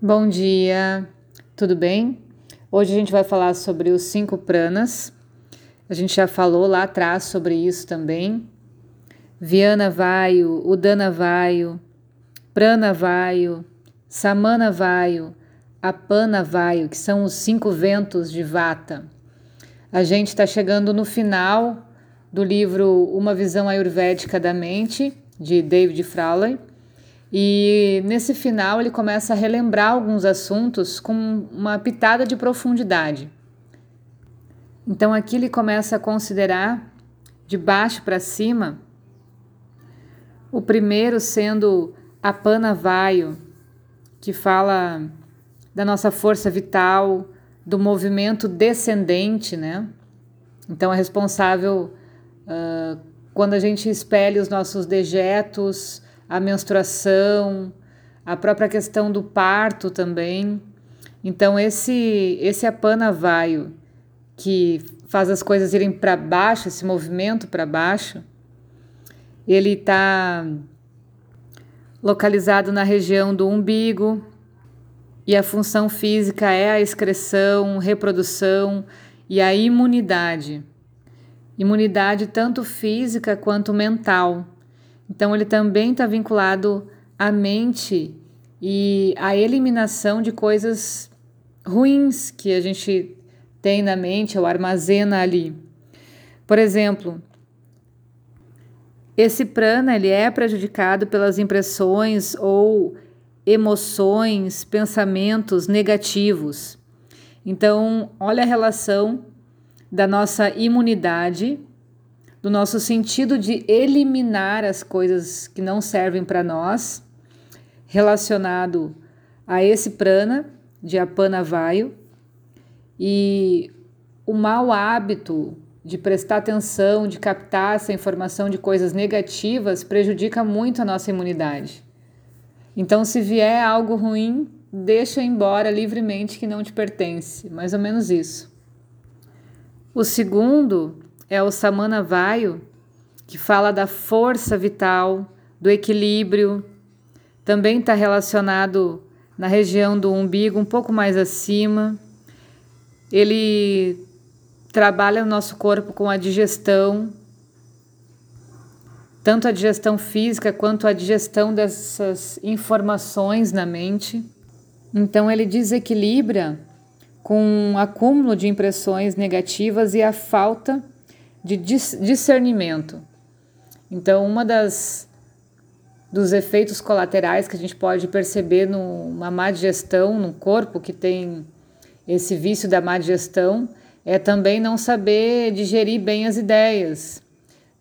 Bom dia, tudo bem? Hoje a gente vai falar sobre os cinco pranas. A gente já falou lá atrás sobre isso também. Viana Vaio, Udana Vaio, Prana Vaio, Samana Vaio, Apana Vaio, que são os cinco ventos de Vata. A gente está chegando no final do livro Uma Visão Ayurvédica da Mente, de David Frawley. E nesse final ele começa a relembrar alguns assuntos com uma pitada de profundidade. Então aqui ele começa a considerar de baixo para cima o primeiro sendo a Panavaio, que fala da nossa força vital, do movimento descendente, né? Então é responsável uh, quando a gente espelha os nossos dejetos, a menstruação, a própria questão do parto também. Então esse esse apanavaio que faz as coisas irem para baixo, esse movimento para baixo, ele está localizado na região do umbigo e a função física é a excreção, reprodução e a imunidade. Imunidade tanto física quanto mental. Então, ele também está vinculado à mente e à eliminação de coisas ruins que a gente tem na mente ou armazena ali. Por exemplo, esse prana ele é prejudicado pelas impressões ou emoções, pensamentos negativos. Então, olha a relação da nossa imunidade do nosso sentido de eliminar as coisas que não servem para nós, relacionado a esse prana de Apanavaio e o mau hábito de prestar atenção, de captar essa informação de coisas negativas prejudica muito a nossa imunidade. Então, se vier algo ruim, deixa embora livremente que não te pertence, mais ou menos isso. O segundo é o Samana Vaio, que fala da força vital, do equilíbrio. Também está relacionado na região do umbigo, um pouco mais acima. Ele trabalha no nosso corpo com a digestão, tanto a digestão física quanto a digestão dessas informações na mente. Então, ele desequilibra com um acúmulo de impressões negativas e a falta discernimento. Então, uma das dos efeitos colaterais que a gente pode perceber numa má digestão no corpo que tem esse vício da má digestão é também não saber digerir bem as ideias,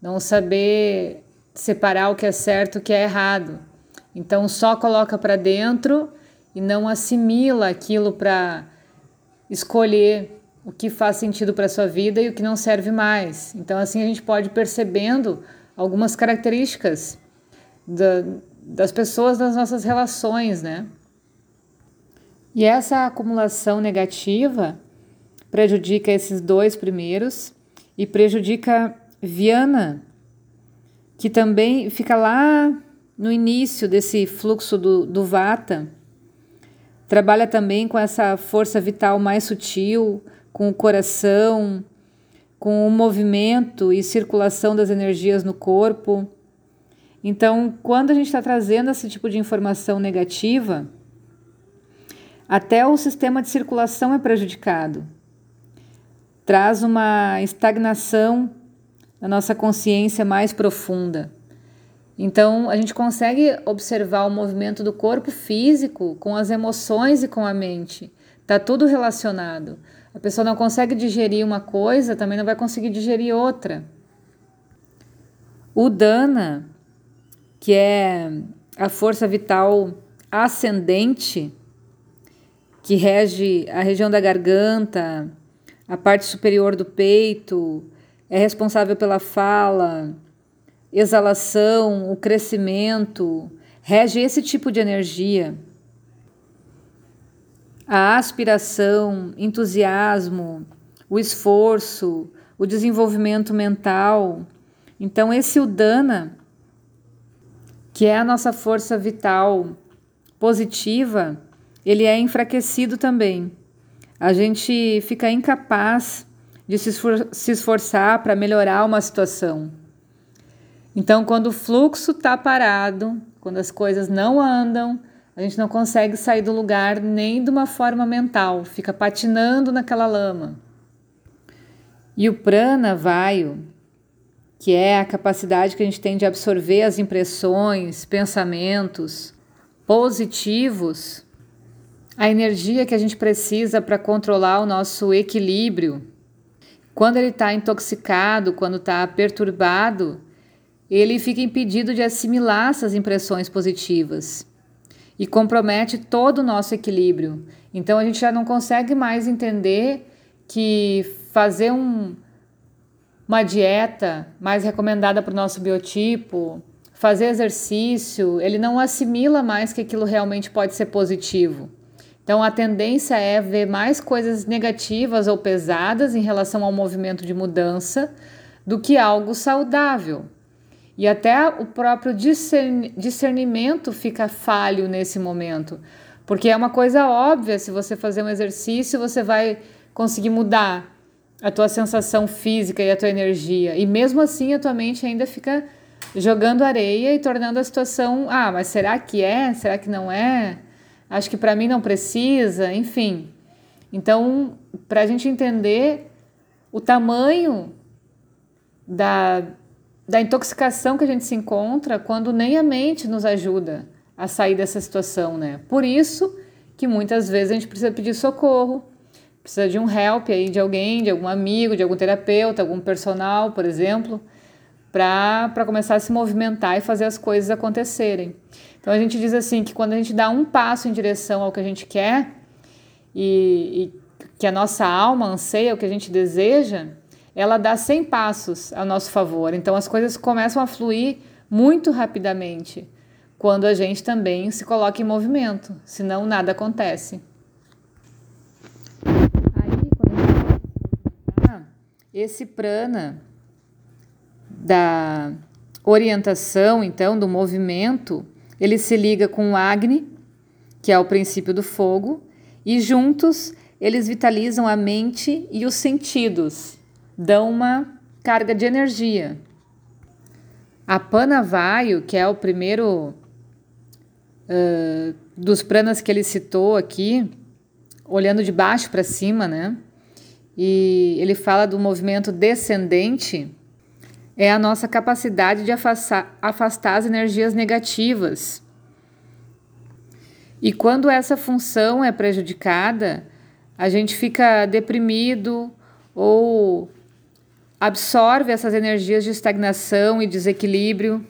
não saber separar o que é certo e o que é errado. Então só coloca para dentro e não assimila aquilo para escolher o que faz sentido para a sua vida e o que não serve mais. Então, assim, a gente pode ir percebendo algumas características da, das pessoas nas nossas relações, né? E essa acumulação negativa prejudica esses dois primeiros e prejudica Viana, que também fica lá no início desse fluxo do, do Vata. Trabalha também com essa força vital mais sutil, com o coração, com o movimento e circulação das energias no corpo. Então, quando a gente está trazendo esse tipo de informação negativa, até o sistema de circulação é prejudicado. Traz uma estagnação na nossa consciência mais profunda. Então, a gente consegue observar o movimento do corpo físico com as emoções e com a mente. Está tudo relacionado. A pessoa não consegue digerir uma coisa, também não vai conseguir digerir outra. O dana, que é a força vital ascendente, que rege a região da garganta, a parte superior do peito, é responsável pela fala, exalação, o crescimento, rege esse tipo de energia a aspiração, entusiasmo, o esforço, o desenvolvimento mental. Então, esse Udana, que é a nossa força vital positiva, ele é enfraquecido também. A gente fica incapaz de se, esfor se esforçar para melhorar uma situação. Então, quando o fluxo está parado, quando as coisas não andam, a gente não consegue sair do lugar nem de uma forma mental, fica patinando naquela lama. E o prana vaio, que é a capacidade que a gente tem de absorver as impressões, pensamentos positivos, a energia que a gente precisa para controlar o nosso equilíbrio. Quando ele está intoxicado, quando está perturbado, ele fica impedido de assimilar essas impressões positivas e compromete todo o nosso equilíbrio. Então a gente já não consegue mais entender que fazer um, uma dieta mais recomendada para o nosso biotipo, fazer exercício, ele não assimila mais que aquilo realmente pode ser positivo. Então a tendência é ver mais coisas negativas ou pesadas em relação ao movimento de mudança do que algo saudável. E até o próprio discernimento fica falho nesse momento. Porque é uma coisa óbvia, se você fazer um exercício, você vai conseguir mudar a tua sensação física e a tua energia. E mesmo assim, a tua mente ainda fica jogando areia e tornando a situação, ah, mas será que é? Será que não é? Acho que para mim não precisa, enfim. Então, para a gente entender o tamanho da da intoxicação que a gente se encontra quando nem a mente nos ajuda a sair dessa situação, né? Por isso que muitas vezes a gente precisa pedir socorro, precisa de um help aí de alguém, de algum amigo, de algum terapeuta, algum personal, por exemplo, para começar a se movimentar e fazer as coisas acontecerem. Então a gente diz assim que quando a gente dá um passo em direção ao que a gente quer e, e que a nossa alma anseia, o que a gente deseja, ela dá 100 passos a nosso favor. Então as coisas começam a fluir muito rapidamente quando a gente também se coloca em movimento, senão nada acontece. Aí, quando esse prana da orientação, então, do movimento, ele se liga com o Agni, que é o princípio do fogo, e juntos eles vitalizam a mente e os sentidos, dão uma carga de energia. A Panavaio, que é o primeiro uh, dos pranas que ele citou aqui, olhando de baixo para cima, né? E ele fala do movimento descendente, é a nossa capacidade de afastar, afastar as energias negativas. E quando essa função é prejudicada, a gente fica deprimido ou absorve essas energias de estagnação e desequilíbrio.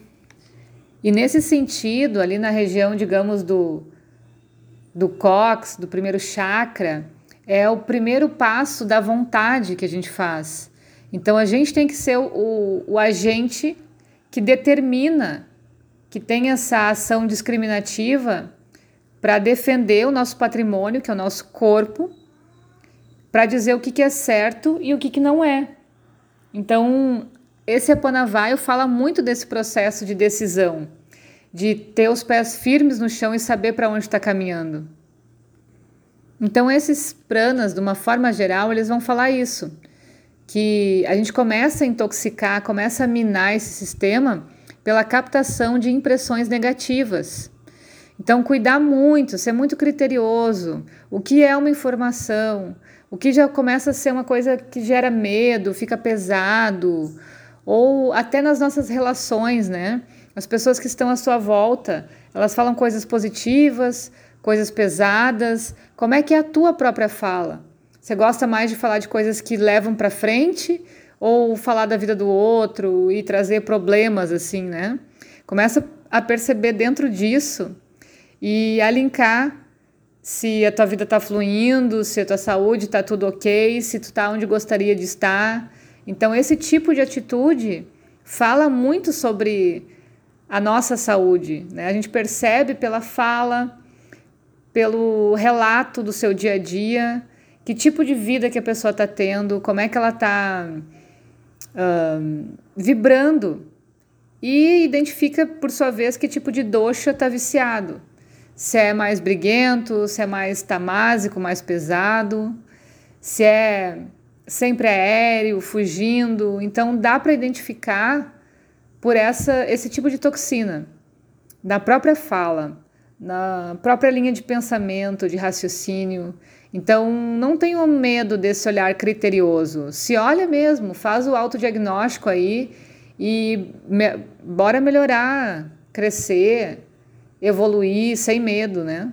E nesse sentido, ali na região, digamos, do, do cox, do primeiro chakra, é o primeiro passo da vontade que a gente faz. Então a gente tem que ser o, o agente que determina que tem essa ação discriminativa para defender o nosso patrimônio, que é o nosso corpo, para dizer o que, que é certo e o que, que não é. Então, esse Apanavaio fala muito desse processo de decisão, de ter os pés firmes no chão e saber para onde está caminhando. Então, esses pranas, de uma forma geral, eles vão falar isso, que a gente começa a intoxicar, começa a minar esse sistema pela captação de impressões negativas. Então, cuidar muito, ser muito criterioso. O que é uma informação? O que já começa a ser uma coisa que gera medo, fica pesado, ou até nas nossas relações, né? As pessoas que estão à sua volta, elas falam coisas positivas, coisas pesadas. Como é que é a tua própria fala? Você gosta mais de falar de coisas que levam para frente ou falar da vida do outro e trazer problemas assim, né? Começa a perceber dentro disso e a linkar se a tua vida está fluindo, se a tua saúde está tudo ok, se tu está onde gostaria de estar. Então, esse tipo de atitude fala muito sobre a nossa saúde. Né? A gente percebe pela fala, pelo relato do seu dia a dia, que tipo de vida que a pessoa está tendo, como é que ela está vibrando. E identifica, por sua vez, que tipo de doxa está viciado se é mais briguento, se é mais tamásico, mais pesado, se é sempre aéreo, fugindo. Então dá para identificar por essa esse tipo de toxina na própria fala, na própria linha de pensamento, de raciocínio. Então não tenham medo desse olhar criterioso. Se olha mesmo, faz o autodiagnóstico aí e me, bora melhorar, crescer, evoluir sem medo, né?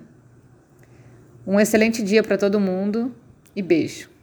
Um excelente dia para todo mundo e beijo.